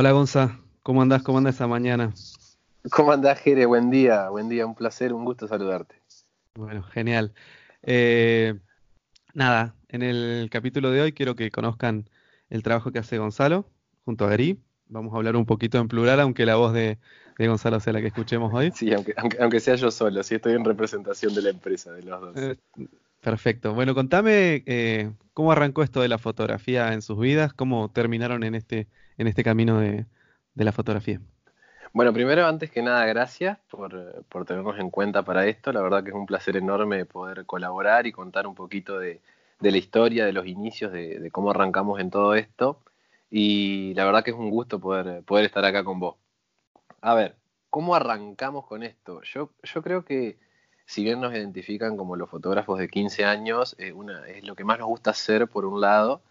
Hola Gonza, ¿cómo andás? ¿Cómo andás esta mañana? ¿Cómo andás, Jere? Buen día, buen día, un placer, un gusto saludarte. Bueno, genial. Eh, nada, en el capítulo de hoy quiero que conozcan el trabajo que hace Gonzalo junto a Gary. Vamos a hablar un poquito en plural, aunque la voz de, Gonzalo sea la que escuchemos hoy. Sí, aunque, aunque, sea yo solo, sí estoy en representación de la empresa, de los dos. Eh, perfecto. Bueno, contame eh, cómo arrancó esto de la fotografía en sus vidas, cómo terminaron en este, en este camino de la fotografía. Bueno, primero, antes que nada, gracias por, por, tenernos en cuenta para esto. La verdad que es un placer enorme poder colaborar y contar un poquito de, de la historia, de los inicios, de, cómo arrancamos en todo esto. Y la verdad que es un gusto poder, poder estar acá con vos. A ver, ¿cómo arrancamos con esto? Yo, yo creo que si bien nos identifican como los fotógrafos de 15 años, una, es lo que más nos gusta hacer por un lado,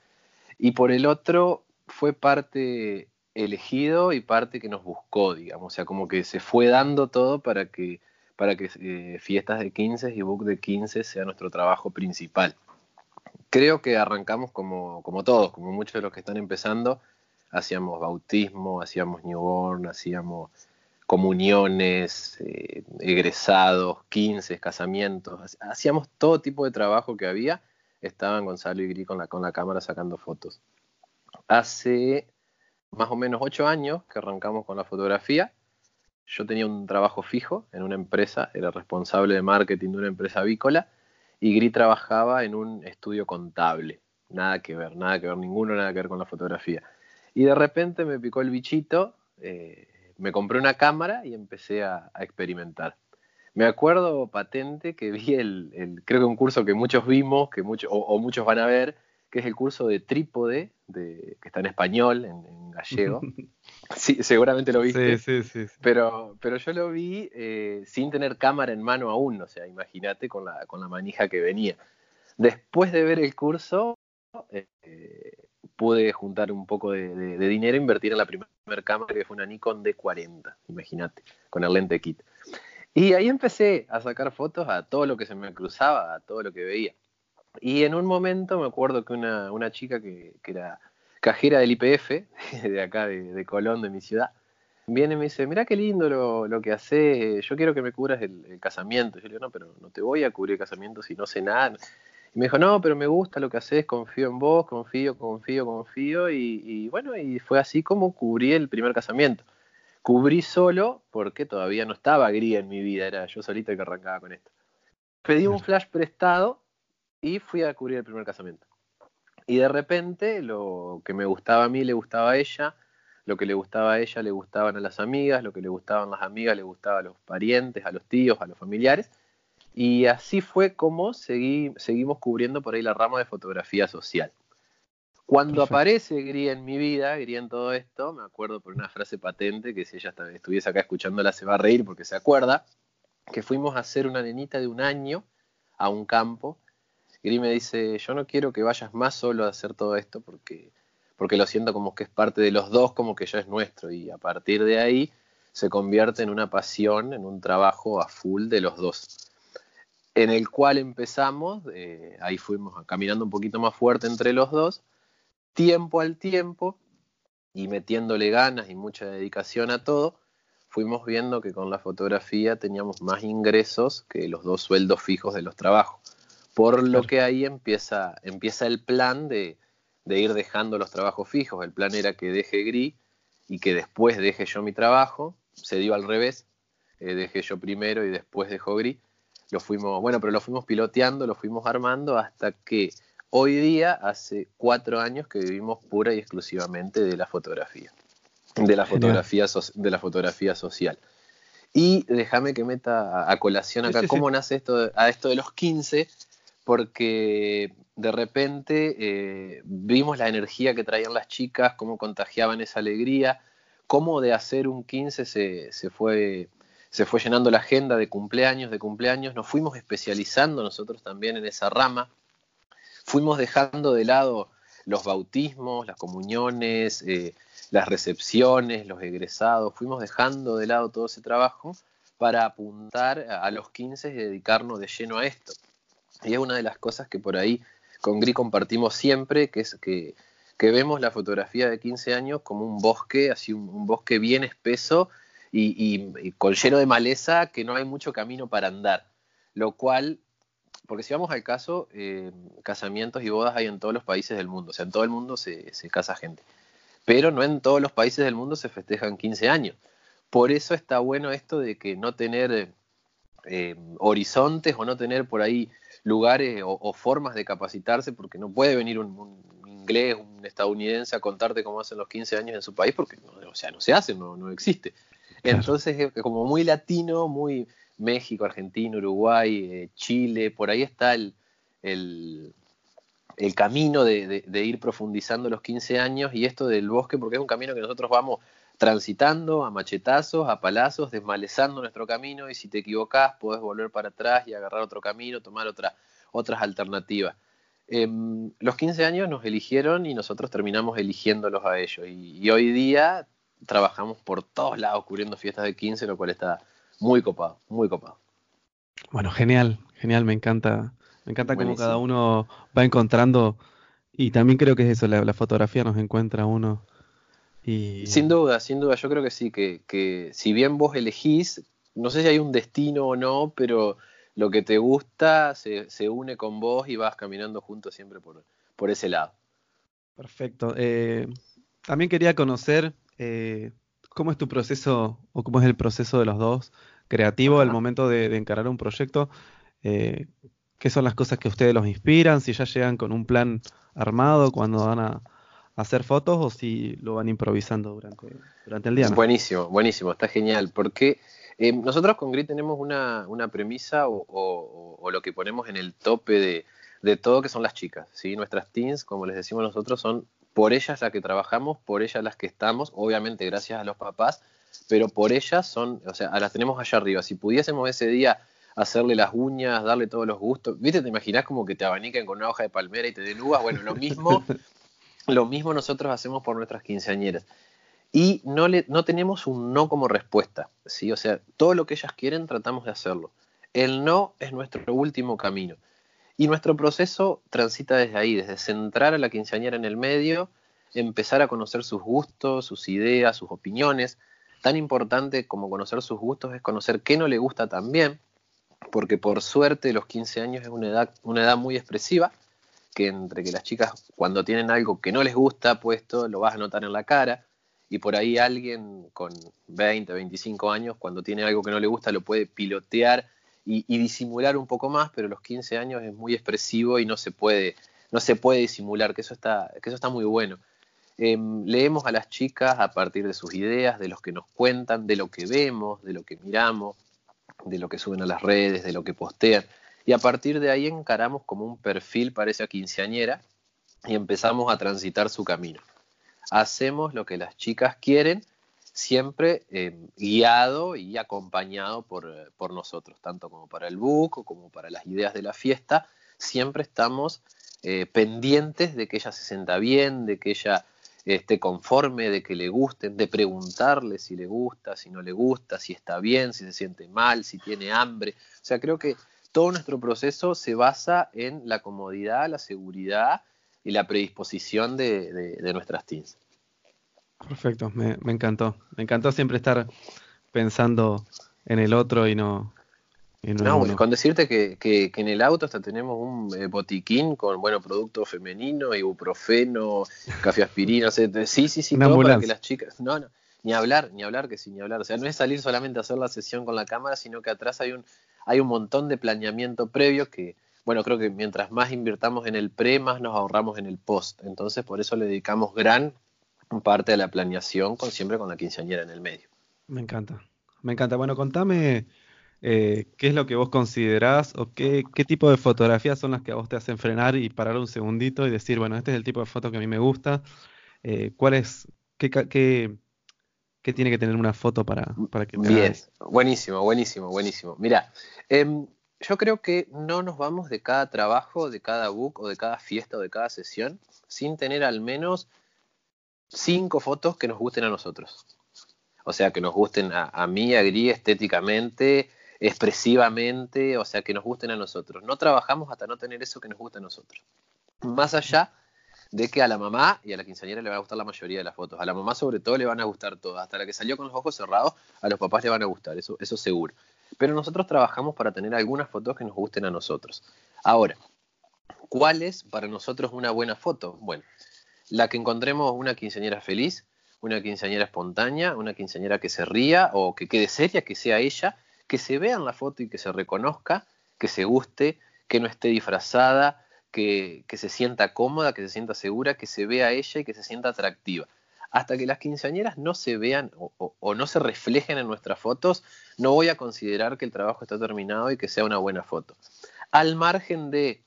y por el otro fue parte elegido y parte que nos buscó, digamos, o sea, como que se fue dando todo para que, para que eh, fiestas de 15 y book de 15 sea nuestro trabajo principal. Creo que arrancamos como, como todos, como muchos de los que están empezando, hacíamos bautismo, hacíamos newborn, hacíamos comuniones, eh, egresados, 15, casamientos, hacíamos todo tipo de trabajo que había, estaban Gonzalo y Gri con la, con la cámara sacando fotos. Hace más o menos ocho años que arrancamos con la fotografía. Yo tenía un trabajo fijo en una empresa, era responsable de marketing de una empresa avícola y Gri trabajaba en un estudio contable. Nada que ver, nada que ver, ninguno, nada que ver con la fotografía. Y de repente me picó el bichito, eh, me compré una cámara y empecé a, experimentar. Me acuerdo patente que vi el, creo que un curso que muchos vimos, que muchos, o muchos van a ver, que es el curso de trípode, de, que está en español, en, gallego. Sí, seguramente lo viste. Sí, sí, sí, Pero, pero yo lo vi eh, sin tener cámara en mano aún, o sea, imagínate con la, con la manija que venía. Después de ver el curso, eh, pude juntar un poco de, dinero e invertir en la primera cámara, que fue una Nikon D40, imagínate, con el lente kit. Y ahí empecé a sacar fotos a todo lo que se me cruzaba, a todo lo que veía. Y en un momento me acuerdo que una, chica que, era cajera del IPF, de acá, de, Colón, de mi ciudad, viene y me dice, mira qué lindo lo, lo que haces, yo quiero que me cubras el, casamiento. Yo le digo, no, pero no te voy a cubrir el casamiento si no sé nada. Y me dijo, no, pero me gusta lo que haces, confío en vos, confío, confío, confío. Y, y bueno, y fue así como cubrí el primer casamiento. Cubrí solo porque todavía no estaba gría en mi vida, era yo solito el que arrancaba con esto. Pedí un flash prestado y fui a cubrir el primer casamiento. Y de repente lo que me gustaba a mí le gustaba a ella, lo que le gustaba a ella le gustaban a las amigas, lo que le gustaban las amigas le gustaba a los parientes, a los tíos, a los familiares. Y así fue como seguimos cubriendo por ahí la rama de fotografía social. Cuando aparece Gri en mi vida, Gri en todo esto, me acuerdo por una frase patente que si ella estuviese acá escuchándola se va a reír porque se acuerda, que fuimos a hacer una nenita de un año a un campo Gris me dice, yo no quiero que vayas más solo a hacer todo esto porque, porque lo siento como que es parte de los dos, como que ya es nuestro. Y a partir de ahí se convierte en una pasión, en un trabajo a full de los dos. En el cual empezamos, eh, ahí fuimos caminando un poquito más fuerte entre los dos, tiempo al tiempo, y metiéndole ganas y mucha dedicación a todo, fuimos viendo que con la fotografía teníamos más ingresos que los dos sueldos fijos de los trabajos. Por lo que ahí empieza, empieza el plan de, ir dejando los trabajos fijos. El plan era que deje Gris y que después deje yo mi trabajo. Se dio al revés. Eh, dejé yo primero y después dejó Gris. Lo fuimos, bueno, pero lo fuimos piloteando, lo fuimos armando hasta que hoy día, hace cuatro años que vivimos pura y exclusivamente de la fotografía. De la fotografía, de la fotografía social. Y déjame que meta a, colación acá cómo nace esto, a esto de los 15 porque de repente eh, vimos la energía que traían las chicas, cómo contagiaban esa alegría, cómo de hacer un 15 se, se, fue, se fue llenando la agenda de cumpleaños, de cumpleaños, nos fuimos especializando nosotros también en esa rama, fuimos dejando de lado los bautismos, las comuniones, eh, las recepciones, los egresados, fuimos dejando de lado todo ese trabajo para apuntar a los 15 y dedicarnos de lleno a esto. Y es una de las cosas que por ahí con Gri compartimos siempre, que es que que vemos la fotografía de 15 años como un bosque, así un, bosque bien espeso y, con lleno de maleza que no hay mucho camino para andar. Lo cual, porque si vamos al caso, eh, casamientos y bodas hay en todos los países del mundo, o sea, en todo el mundo se, casa gente, pero no en todos los países del mundo se festejan 15 años. Por eso está bueno esto de que no tener eh, horizontes o no tener por ahí lugares o, formas de capacitarse, porque no puede venir un, inglés, un estadounidense a contarte cómo hacen los 15 años en su país, porque no, o sea, no se hace, no, no existe. Entonces es como muy latino, muy México, Argentina, Uruguay, eh, Chile, por ahí está el, el, camino de, de, ir profundizando los 15 años y esto del bosque, porque es un camino que nosotros vamos transitando a machetazos, a palazos, desmalezando nuestro camino y si te equivocás podés volver para atrás y agarrar otro camino, tomar otra, otras alternativas. Em, los 15 años nos eligieron y nosotros terminamos eligiéndolos a ellos y, hoy día trabajamos por todos lados cubriendo fiestas de 15, lo cual está muy copado, muy copado. Bueno, genial, genial, me encanta, me encanta cómo cada uno va encontrando y también creo que es eso, la fotografía nos encuentra uno sin duda, sin duda, yo creo que sí, que, si bien vos elegís, no sé si hay un destino o no, pero lo que te gusta se, une con vos y vas caminando juntos siempre por, por ese lado. Perfecto. Eh, también quería conocer eh, cómo es tu proceso o cómo es el proceso de los dos creativo al momento de, encarar un proyecto. Eh, ¿Qué son las cosas que a ustedes los inspiran? Si ya llegan con un plan armado cuando van a, hacer fotos o si lo van improvisando durante, durante el día. Buenísimo, buenísimo, está genial, porque eh, nosotros con Grit tenemos una, premisa o, lo que ponemos en el tope de, todo que son las chicas, ¿sí? Nuestras teens, como les decimos nosotros, son por ellas las que trabajamos, por ellas las que estamos, obviamente gracias a los papás, pero por ellas son, o sea, las tenemos allá arriba. Si pudiésemos ese día hacerle las uñas, darle todos los gustos, ¿viste? ¿Te imaginas como que te abanican con una hoja de palmera y te den uvas? Bueno, lo mismo Lo mismo nosotros hacemos por nuestras quinceañeras. Y no, le, no tenemos un no como respuesta, ¿sí? O sea, todo lo que ellas quieren tratamos de hacerlo. El no es nuestro último camino. Y nuestro proceso transita desde ahí, desde centrar a la quinceañera en el medio, empezar a conocer sus gustos, sus ideas, sus opiniones. Tan importante como conocer sus gustos es conocer qué no le gusta también, porque por suerte los 15 años es una edad, una edad muy expresiva que entre que las chicas cuando tienen algo que no les gusta puesto, lo vas a notar en la cara, y por ahí alguien con 20, 25 años, cuando tiene algo que no le gusta, lo puede pilotear y, disimular un poco más, pero los 15 años es muy expresivo y no se puede, no se puede disimular, que eso está, que eso está muy bueno. Em, leemos a las chicas a partir de sus ideas, de los que nos cuentan, de lo que vemos, de lo que miramos, de lo que suben a las redes, de lo que postean y a partir de ahí encaramos como un perfil para esa quinceañera y empezamos a transitar su camino. Hacemos lo que las chicas quieren, siempre eh, guiado y acompañado por, por, nosotros, tanto como para el book como para las ideas de la fiesta, siempre estamos eh, pendientes de que ella se sienta bien, de que ella esté conforme, de que le gusten, de preguntarle si le gusta, si no le gusta, si está bien, si se siente mal, si tiene hambre. O sea, creo que todo nuestro proceso se basa en la comodidad, la seguridad y la predisposición de, nuestras teams. Perfecto, me, encantó. Me encantó siempre estar pensando en el otro y no... no, con decirte que, en el auto hasta tenemos un eh, botiquín con bueno producto femenino, ibuprofeno, café aspirina, sí, sí, sí, todo para que las chicas, no, no, ni hablar, ni hablar que sí, ni hablar, o sea, no es salir solamente a hacer la sesión con la cámara, sino que atrás hay un hay un montón de planeamiento previo que, bueno, creo que mientras más invirtamos en el pre, más nos ahorramos en el post. Entonces, por eso le dedicamos gran parte de la planeación, con, siempre con la quinceañera en el medio. Me encanta, me encanta. Bueno, contame eh, qué es lo que vos considerás o qué, qué tipo de fotografías son las que a vos te hacen frenar y parar un segundito y decir, bueno, este es el tipo de foto que a mí me gusta. Eh, ¿Cuál es, qué, qué, ¿Qué tiene que tener una foto para, para que Bien, buenísimo, buenísimo, buenísimo. Mira, em, yo creo que no nos vamos de cada trabajo, de cada book o de cada fiesta o de cada sesión sin tener al menos cinco fotos que nos gusten a nosotros. O sea, que nos gusten a, mí, a Gris estéticamente, expresivamente, o sea, que nos gusten a nosotros. No trabajamos hasta no tener eso que nos gusta a nosotros. Más allá de que a la mamá y a la quinceañera le va a gustar la mayoría de las fotos. A la mamá sobre todo le van a gustar todas. Hasta la que salió con los ojos cerrados, a los papás le van a gustar, eso seguro. Pero nosotros trabajamos para tener algunas fotos que nos gusten a nosotros. Ahora, ¿cuál es para nosotros una buena foto? Bueno, la que encontremos una quinceañera feliz, una quinceañera espontánea, una quinceañera que se ría o que quede seria, que sea ella, que se vea en la foto y que se reconozca, que se guste, que no esté disfrazada, que, se sienta cómoda, que se sienta segura, que se vea ella y que se sienta atractiva. Hasta que las quinceañeras no se vean o, no se reflejen en nuestras fotos, no voy a considerar que el trabajo está terminado y que sea una buena foto. Al margen de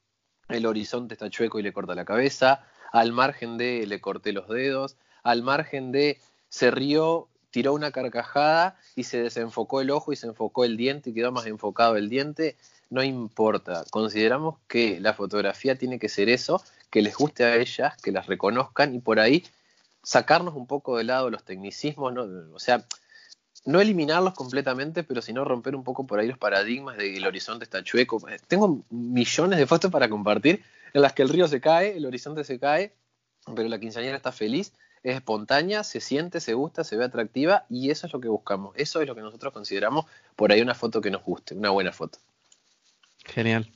el horizonte está chueco y le corta la cabeza, al margen de le corté los dedos, al margen de se rió, tiró una carcajada y se desenfocó el ojo y se enfocó el diente y quedó más enfocado el diente, no importa. Consideramos que la fotografía tiene que ser eso, que les guste a ellas, que las reconozcan y por ahí sacarnos un poco de lado los tecnicismos, o sea, no eliminarlos completamente, pero sino romper un poco por ahí los paradigmas de que el horizonte está chueco. Tengo millones de fotos para compartir en las que el río se cae, el horizonte se cae, pero la quinceañera está feliz, es espontánea, se siente, se gusta, se ve atractiva y eso es lo que buscamos. Eso es lo que nosotros consideramos por ahí una foto que nos guste, una buena foto. Genial.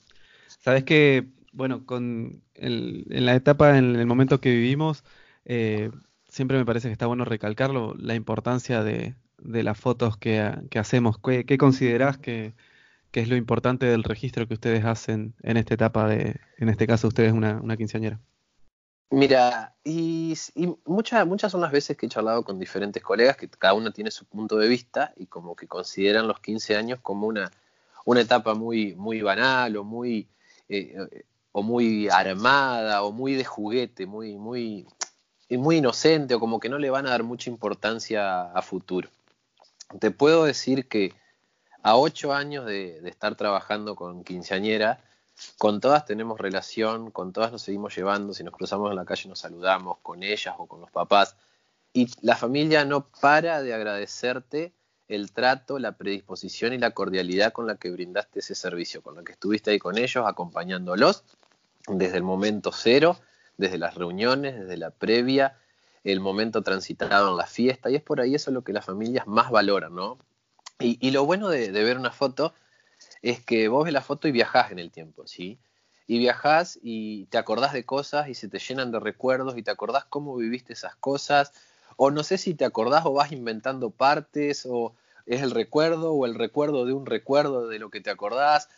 Sabes que, bueno, con en la etapa, en el momento que vivimos, eh, siempre me parece que está bueno recalcarlo, la importancia de, las fotos que, hacemos. ¿Qué, considerás que, es lo importante del registro que ustedes hacen en esta etapa de, en este caso, ustedes una, una quinceañera? Mira, y, muchas, muchas son las veces que he charlado con diferentes colegas que cada uno tiene su punto de vista y como que consideran los 15 años como una, una etapa muy, muy banal o muy, eh, o muy armada o muy de juguete, muy, muy, muy inocente o como que no le van a dar mucha importancia a futuro. Te puedo decir que a ocho años de, estar trabajando con quinceañera, con todas tenemos relación, con todas nos seguimos llevando, si nos cruzamos en la calle nos saludamos con ellas o con los papás, y la familia no para de agradecerte el trato, la predisposición y la cordialidad con la que brindaste ese servicio, con la que estuviste ahí con ellos, acompañándolos desde el momento cero, desde las reuniones, desde la previa, el momento transitado en la fiesta, y es por ahí eso lo que las familias más valoran, ¿no? Y, lo bueno de, ver una foto es que vos ves la foto y viajás en el tiempo, ¿sí? Y viajás y te acordás de cosas y se te llenan de recuerdos y te acordás cómo viviste esas cosas, o no sé si te acordás o vas inventando partes, o es el recuerdo, o el recuerdo de un recuerdo de lo que te acordás,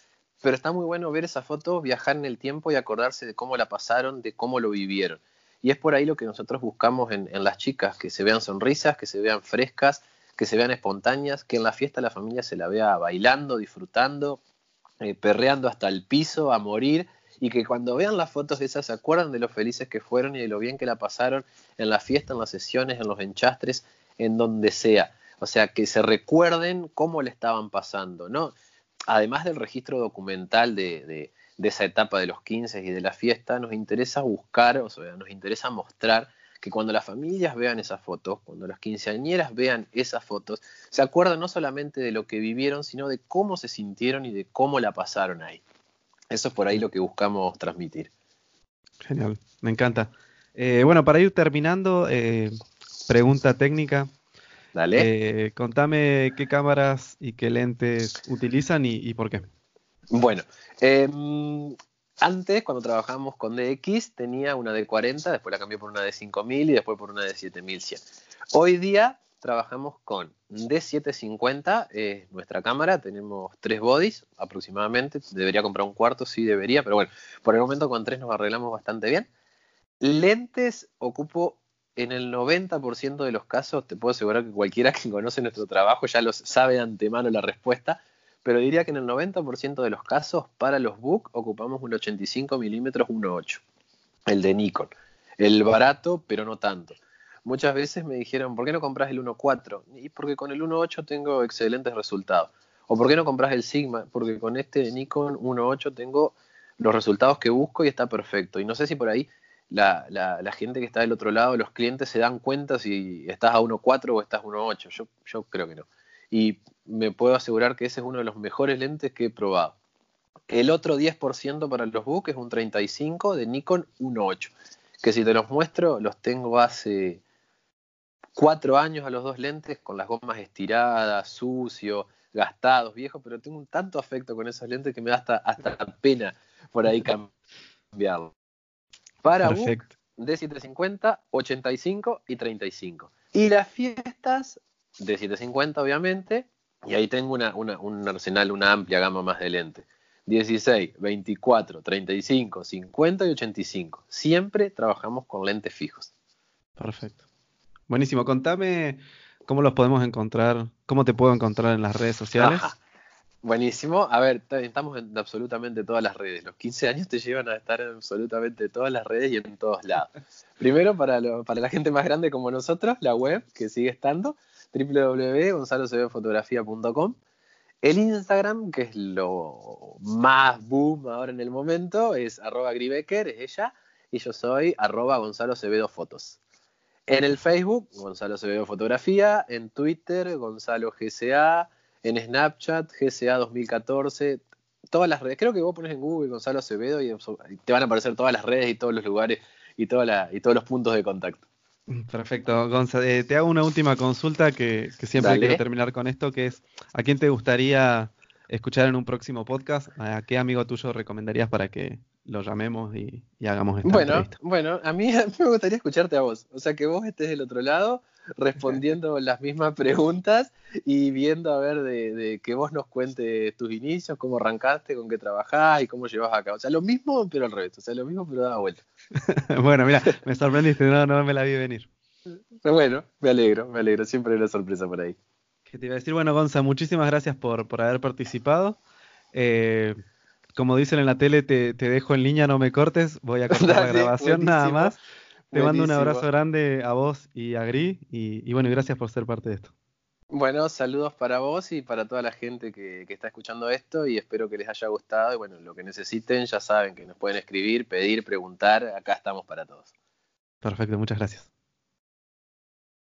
pero está muy bueno ver esa foto, viajar en el tiempo y acordarse de cómo la pasaron, de cómo lo vivieron. Y es por ahí lo que nosotros buscamos en, las chicas, que se vean sonrisas, que se vean frescas, que se vean espontáneas, que en la fiesta la familia se la vea bailando, disfrutando, eh, perreando hasta el piso, a morir, y que cuando vean las fotos de esas se acuerdan de lo felices que fueron y de lo bien que la pasaron en la fiesta, en las sesiones, en los enchastres, en donde sea. O sea, que se recuerden cómo le estaban pasando, ¿no? Además del registro documental de, de, esa etapa de los 15 y de la fiesta, nos interesa buscar, o sea, nos interesa mostrar que cuando las familias vean esas fotos, cuando las quinceañeras vean esas fotos, se acuerdan no solamente de lo que vivieron, sino de cómo se sintieron y de cómo la pasaron ahí. Eso es por ahí lo que buscamos transmitir. Genial, me encanta. Eh, bueno, para ir terminando, eh, pregunta técnica. Dale. Eh, contame qué cámaras y qué lentes utilizan y, por qué. Bueno, em, antes, cuando trabajábamos con DX, tenía una de 40, después la cambié por una de 5000 y después por una de 7100. Hoy día trabajamos con D750, es nuestra cámara, tenemos tres bodies aproximadamente, debería comprar un cuarto, sí debería, pero bueno, por el momento con tres nos arreglamos bastante bien. Lentes ocupo en el 90% de los casos, te puedo asegurar que cualquiera que conoce nuestro trabajo ya lo sabe de antemano la respuesta, pero diría que en el 90% de los casos para los book ocupamos un 85 milímetros 1.8, el de Nikon. El barato, pero no tanto muchas veces me dijeron, ¿por qué no compras el 1.4? Y porque con el 1.8 tengo excelentes resultados. O ¿por qué no compras el Sigma? Porque con este Nikon 1.8 tengo los resultados que busco y está perfecto. Y no sé si por ahí la, la, gente que está del otro lado, los clientes se dan cuenta si estás a 1.4 o estás a 1.8. Yo, yo creo que no. Y me puedo asegurar que ese es uno de los mejores lentes que he probado. El otro 10% para los book es un 35 de Nikon 1.8 que si te los muestro, los tengo hace cuatro años a los dos lentes, con las gomas estiradas, sucio, gastados, viejos, pero tengo un tanto afecto con esos lentes que me da hasta, hasta pena por ahí cambiarlo. Para Perfecto. de 750, 85 y 35. Y las fiestas de 750, obviamente, y ahí tengo una, un arsenal, una amplia gama más de lentes. 16, 24, 35, 50 y 85. Siempre trabajamos con lentes fijos. Perfecto. Buenísimo. Contame cómo los podemos encontrar, cómo te puedo encontrar en las redes sociales. Buenísimo. A ver, estamos en absolutamente todas las redes. Los 15 años te llevan a estar en absolutamente todas las redes y en todos lados. Primero, para, para la gente más grande como nosotros, la web, que sigue estando, www.gonzalocebfotografía.com. El Instagram, que es lo más boom ahora en el momento, es arroba Gribecker, es ella, y yo soy arroba Fotos. En el Facebook, Gonzalo Acevedo Fotografía, en Twitter, Gonzalo GCA, en Snapchat, GCA 2014, todas las redes. Creo que vos pones en Google Gonzalo Acevedo y te van a aparecer todas las redes y todos los lugares y, y todos los puntos de contacto. Perfecto, Gonzalo. Eh, te hago una última consulta que, siempre quiero terminar con esto, que es, ¿a quién te gustaría escuchar en un próximo podcast? ¿A qué amigo tuyo recomendarías para que lo llamemos y, hagamos esta bueno, Bueno, a mí, me gustaría escucharte a vos, o sea, que vos estés del otro lado respondiendo las mismas preguntas y viendo a ver de, que vos nos cuentes tus inicios, cómo arrancaste, con qué trabajás y cómo llevas a cabo. O sea, lo mismo pero al revés, o sea, lo mismo pero da vuelta. bueno, mira, me sorprendiste, no, no me la vi venir. Bueno, me alegro, me alegro, siempre hay una sorpresa por ahí. Que te iba a decir, bueno, Gonza, muchísimas gracias por, por haber participado. Eh, como dicen en la tele, te, dejo en línea, no me cortes, voy a cortar la grabación nada más. Te mando un abrazo grande a vos y a Gri, y, bueno, gracias por ser parte de esto. Bueno, saludos para vos y para toda la gente que, que, está escuchando esto y espero que les haya gustado y bueno, lo que necesiten ya saben que nos pueden escribir, pedir, preguntar, acá estamos para todos. Perfecto, muchas gracias.